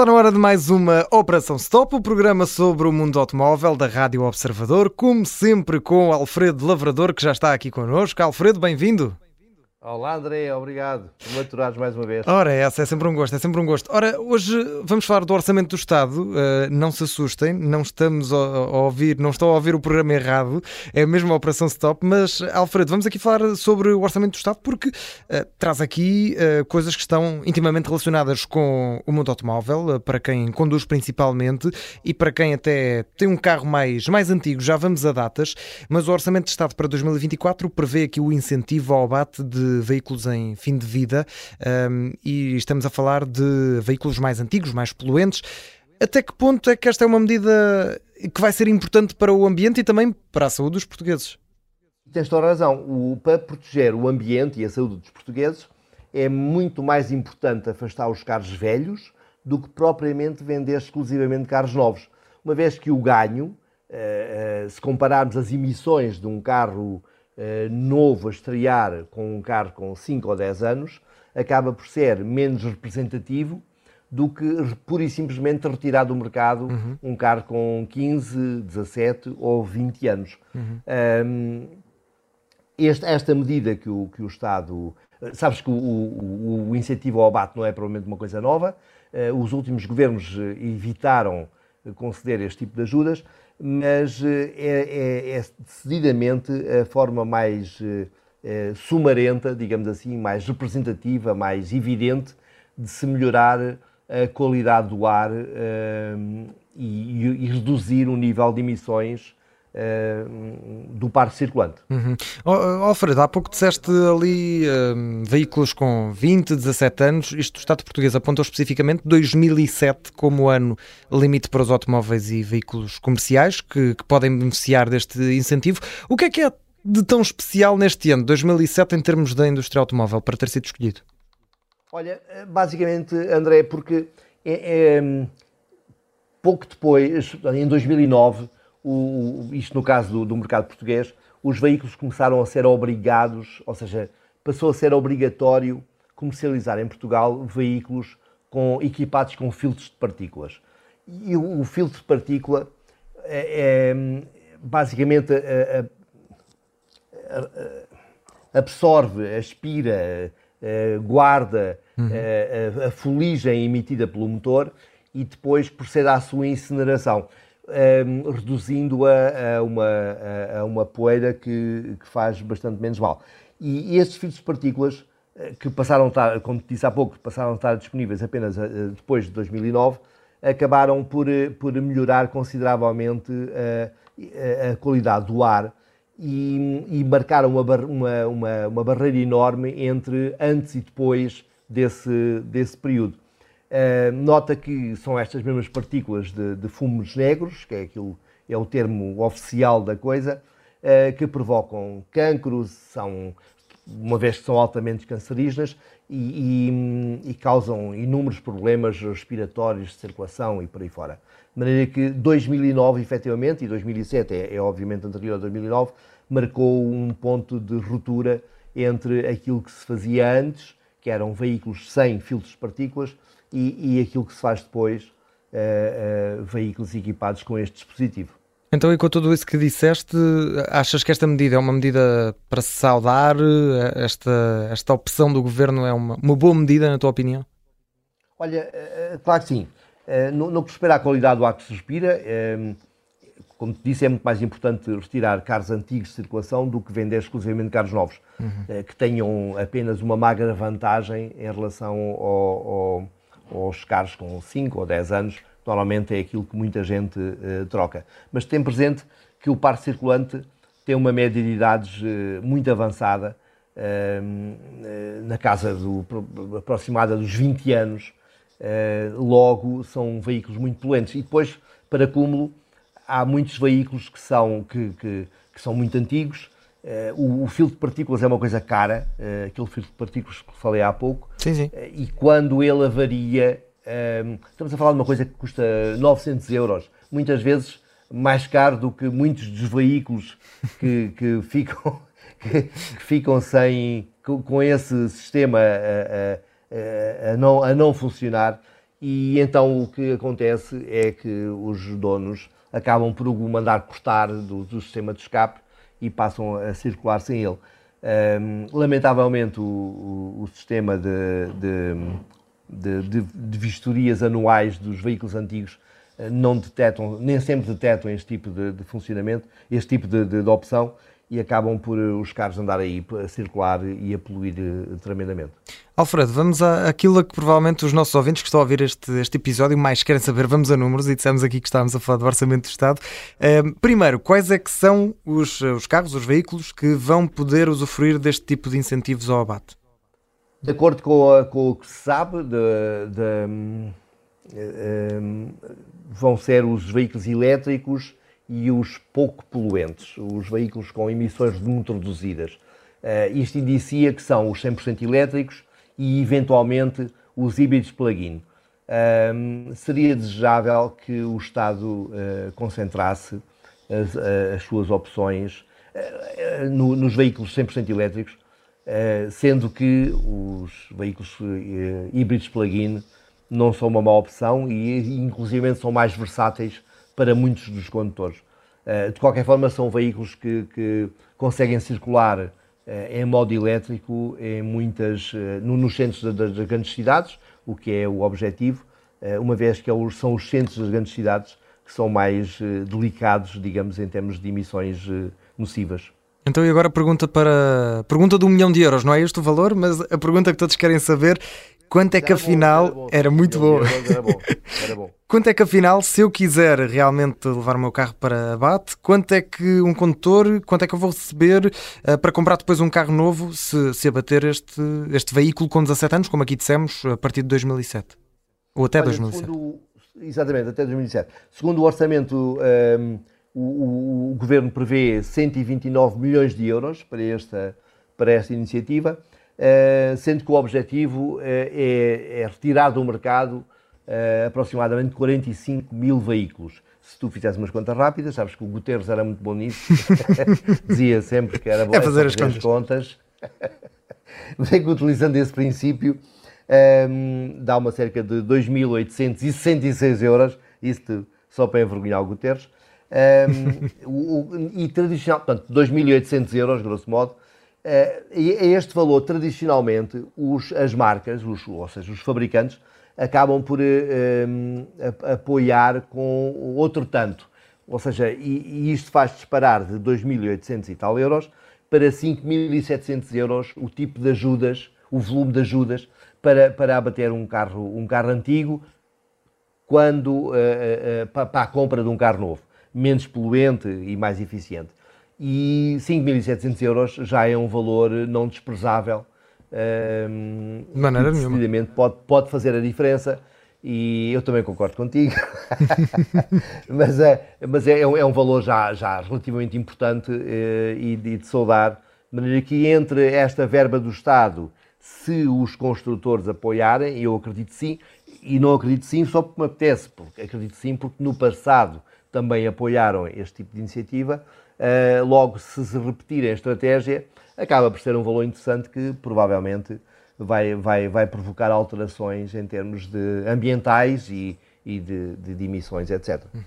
Está na hora de mais uma Operação Stop, o programa sobre o mundo automóvel da Rádio Observador, como sempre com Alfredo Lavrador, que já está aqui connosco. Alfredo, bem-vindo. Olá André, obrigado por me aturares mais uma vez. Ora, essa é sempre um gosto, é sempre um gosto. Ora, hoje vamos falar do Orçamento do Estado. Uh, não se assustem, não estamos a, a, ouvir, não estou a ouvir o programa errado, é mesmo a Operação Stop, mas Alfredo, vamos aqui falar sobre o Orçamento do Estado porque uh, traz aqui uh, coisas que estão intimamente relacionadas com o mundo automóvel, para quem conduz principalmente e para quem até tem um carro mais, mais antigo, já vamos a datas, mas o Orçamento de Estado para 2024 prevê aqui o incentivo ao abate de veículos em fim de vida um, e estamos a falar de veículos mais antigos, mais poluentes. Até que ponto é que esta é uma medida que vai ser importante para o ambiente e também para a saúde dos portugueses? Tens toda a razão. O, para proteger o ambiente e a saúde dos portugueses é muito mais importante afastar os carros velhos do que propriamente vender exclusivamente carros novos. Uma vez que o ganho, eh, eh, se compararmos as emissões de um carro novo a estrear com um carro com 5 ou 10 anos acaba por ser menos representativo do que pura e simplesmente retirar do mercado uhum. um carro com 15, 17 ou 20 anos. Uhum. Um, este, esta medida que o, que o Estado. Sabes que o, o, o incentivo ao abate não é provavelmente uma coisa nova. Uh, os últimos governos eh, evitaram conceder este tipo de ajudas, mas eh, é, é, é decididamente a forma mais é, sumarenta, digamos assim, mais representativa, mais evidente de se melhorar a qualidade do ar e, e, reduzir o nível de emissões do parque circulante. Uhum. Alfredo, há pouco disseste ali uh, veículos com 20, 17 anos. Isto o Estado português apontou especificamente 2007 como ano limite para os automóveis e veículos comerciais que, que, podem beneficiar deste incentivo. O que é que é de tão especial neste ano, 2007, em termos da indústria automóvel, para ter sido escolhido? Olha, basicamente, André, porque é, é pouco depois, em 2009 o, isto no caso do, do, mercado português, os veículos começaram a ser obrigados, ou seja, passou a ser obrigatório comercializar em Portugal veículos com, equipados com filtros de partículas. E o, o filtro de partícula é, é basicamente a, a, a, absorve, aspira, guarda uhum. a, fuligem emitida pelo motor e depois procede à sua incineração um, ehm, reduzindo-a a uma, a, uma poeira que, que, faz bastante menos mal. E, e estes filtros de partículas, eh, que passaram a estar, como disse há pouco, passaram a estar disponíveis apenas eh, depois de 2009, acabaram por, eh, por melhorar consideravelmente a, a qualidade do ar e, e marcaram uma, uma, uma, uma barreira enorme entre antes e depois desse, desse período. Uh, nota que são estas mesmas partículas de, de, fumos negros, que é, aquilo, é o termo oficial da coisa, uh, que provocam cancros, são, uma vez que são altamente cancerígenas e, e, e, causam inúmeros problemas respiratórios, de circulação e por aí fora. De maneira que 2009, efetivamente, e 2007 é, é obviamente anterior a 2009, marcou um ponto de ruptura entre aquilo que se fazia antes, que eram veículos sem filtros de partículas, e, e aquilo que se faz depois, uh, uh, veículos equipados com este dispositivo. Então, e com tudo isso que disseste, achas que esta medida é uma medida para se saudar? Esta, esta opção do governo é uma, uma boa medida, na tua opinião? Olha, claro que sim. No, no que espera a qualidade do ar que se respira, como te disse, é muito mais importante retirar carros antigos de circulação do que vender exclusivamente carros novos, uhum. que tenham apenas uma magra vantagem em relação ao, ao aos carros com 5 ou 10 anos, normalmente é aquilo que muita gente uh, troca. Mas tem presente que o parque circulante tem uma média de idades uh, muito avançada, uh, na casa do, aproximada dos 20 anos, logo são veículos muito poluentes. E depois, para cúmulo, há muitos veículos que são, que, que, que são muito antigos, o, o, filtro de partículas é uma coisa cara, aquele filtro de partículas que falei há pouco. Sim, sim. Uh, e quando ele avaria, estamos a falar de uma coisa que custa 900 euros, muitas vezes mais caro do que muitos dos veículos que, que ficam, que, que, ficam sem, com, com esse sistema a, a, a, não, a não funcionar. e então o que acontece é que os donos acabam por o mandar cortar do, do sistema de escape e passam a circular sem ele. Um, lamentavelmente, o, o, o sistema de, de, de, de, vistorias anuais dos veículos antigos uh, não detectam, nem sempre detectam este tipo de, funcionamento, este tipo de, opção, e acabam por uh, os carros andar aí a circular e a poluir uh, tremendamente. Alfredo, vamos àquilo que provavelmente os nossos ouvintes que estão a ouvir este, este episódio mais querem saber. Vamos a números e dissemos aqui que estávamos a falar do Orçamento do Estado. Uh, primeiro, quais é que são os, os carros, os veículos que vão poder usufruir deste tipo de incentivos ao abate? De acordo com, a, com o que se sabe, de, de, um, um, vão ser os veículos elétricos e os pouco poluentes, os veículos com emissões muito reduzidas. Uh, isto indicia que são os 100% elétricos e, eventualmente, os híbridos plug-in. Um, seria desejável que o Estado uh, concentrasse as, as, suas opções uh, no, nos veículos 100% elétricos, uh, sendo que os veículos híbridos plug-in não são uma má opção e, inclusive, são mais versáteis para muitos dos condutores. de qualquer forma, são veículos que, que conseguem circular eh, em modo elétrico em muitas, eh, nos centros das grandes cidades, o que é o objetivo, eh, uma vez que é são os centros das grandes cidades que são mais delicados, digamos, em termos de emissões nocivas. Então, e agora pergunta para. Pergunta de um milhão de euros, não é este o valor, mas a pergunta que todos querem saber Quanto é que afinal. Era, muito bom. Quanto é que afinal, se eu quiser realmente levar o meu carro para abate, quanto é que um condutor, quanto é que eu vou receber uh, para comprar depois um carro novo se, se abater este, este veículo com 17 anos, como aqui dissemos, a partir de 2007? Ou até Olha, 2007? Segundo, exatamente, até 2007. Segundo o orçamento, um, ehm, o, o, o, governo prevê 129 milhões de euros para esta, para esta iniciativa. Eh, sendo que o objetivo eh, é, é retirar do mercado eh, aproximadamente 45 mil veículos. Se tu fizesse umas contas rápidas, sabes que o Guterres era muito bom nisso, dizia sempre que era bom é fazer, as, fazer as contas. Mas é que utilizando esse princípio, um, ehm, dá uma cerca de 2.866 euros, isto só para envergonhar o Guterres, um, ehm, o, e tradicional, portanto, 2.800 euros, grosso modo, é, a este valor, tradicionalmente, os, as marcas, os, ou seja, os fabricantes, acabam por um, eh, apoiar com outro tanto. Ou seja, e, e isto faz disparar de 2.800 e tal euros para 5.700 euros o tipo de ajudas, o volume de ajudas para, para abater um carro, um carro antigo quando, uh, uh, para a compra de um carro novo, menos poluente e mais eficiente e 5.700 euros já é um valor não desprezável. Um, de maneira nenhuma. Pode, pode fazer a diferença e eu também concordo contigo. mas é, mas é, é, um valor já, já relativamente importante eh, e, de, de saudar. De maneira que entre esta verba do Estado, se os construtores apoiarem, eu acredito sim, e não acredito sim só porque me apetece, porque acredito sim porque no passado também apoiaram este tipo de iniciativa, uh, logo se se repetir a estratégia, acaba por ser um valor interessante que provavelmente vai, vai, vai provocar alterações em termos de ambientais e, e de, de, de, emissões, etc. Uhum.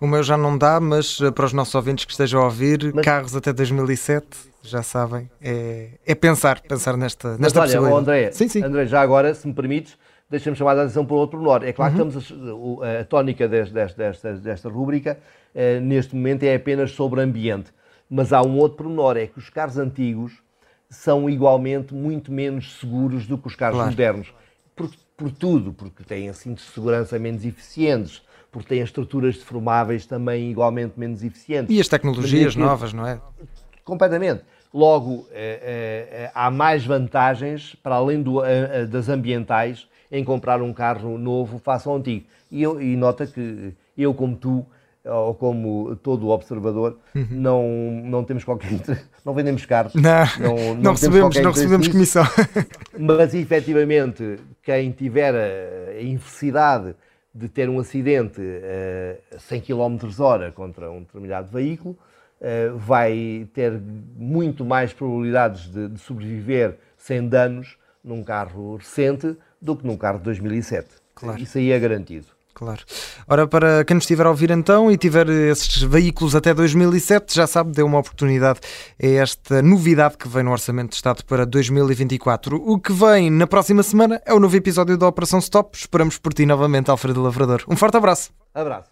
O meu já não dá, mas eh, para os nossos ouvintes que estejam a ouvir, mas, carros até 2007, já sabem, é, é pensar, pensar nesta, nesta mas olha, André, sim, sim. André, já agora, se me permites, deixa-me chamar a atenção para outro menor. É claro uhum. que estamos a, a, tónica desta, desta, desta rúbrica eh, neste momento é apenas sobre ambiente. Mas há um outro pormenor, é que os carros antigos são igualmente muito menos seguros do que os carros claro. modernos. Por, por, tudo, porque têm cintos de segurança menos eficientes, porque têm estruturas deformáveis também igualmente menos eficientes. E as tecnologias novas, não é? Completamente. Logo, eh, eh, há mais vantagens, para além do, das ambientais, em comprar um carro novo face ao antigo. E, eu, e nota que eu, como tu, ou como todo observador, uhum. não, não temos qualquer não vendemos carros, não, não, não, não recebemos, não recebemos comissão. Mas efetivamente, quem tiver a infelicidade de ter um acidente a 100 km hora contra um determinado veículo, eh, vai ter muito mais probabilidades de, de sobreviver sem danos num carro recente do que num carro de 2007. Claro. Isso aí é garantido. Claro. Ora, para quem nos estiver a ouvir então e tiver esses veículos até 2007, já sabe, deu uma oportunidade a esta novidade que vem no Orçamento de Estado para 2024. O que vem na próxima semana é o novo episódio da Operação Stop. Esperamos por ti novamente, Alfredo Lavrador. Um forte abraço. Abraço.